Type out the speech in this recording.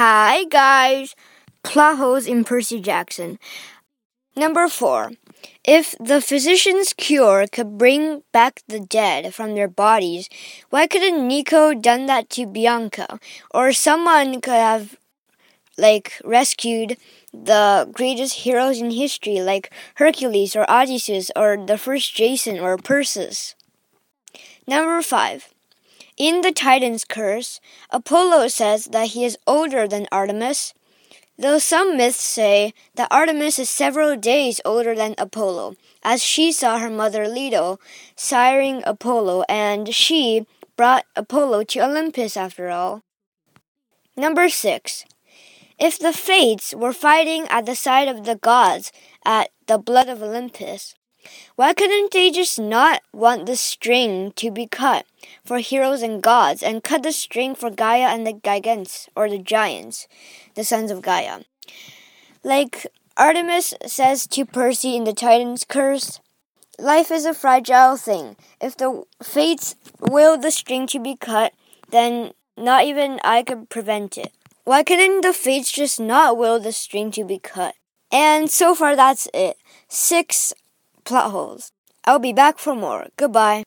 Hi, guys. Plot holes in Percy Jackson. Number four. If the physician's cure could bring back the dead from their bodies, why couldn't Nico done that to Bianca? Or someone could have like rescued the greatest heroes in history like Hercules or Odysseus or the first Jason or Perseus. Number 5. In the Titan's curse, Apollo says that he is older than Artemis, though some myths say that Artemis is several days older than Apollo, as she saw her mother Leto siring Apollo and she brought Apollo to Olympus after all. Number 6. If the Fates were fighting at the side of the gods at the blood of Olympus, why couldn't they just not want the string to be cut for heroes and gods and cut the string for Gaia and the Gigants, or the giants, the sons of Gaia? Like Artemis says to Percy in the Titan's Curse, life is a fragile thing. If the fates will the string to be cut, then not even I could prevent it. Why couldn't the fates just not will the string to be cut? And so far that's it. Six plot holes. I'll be back for more. Goodbye.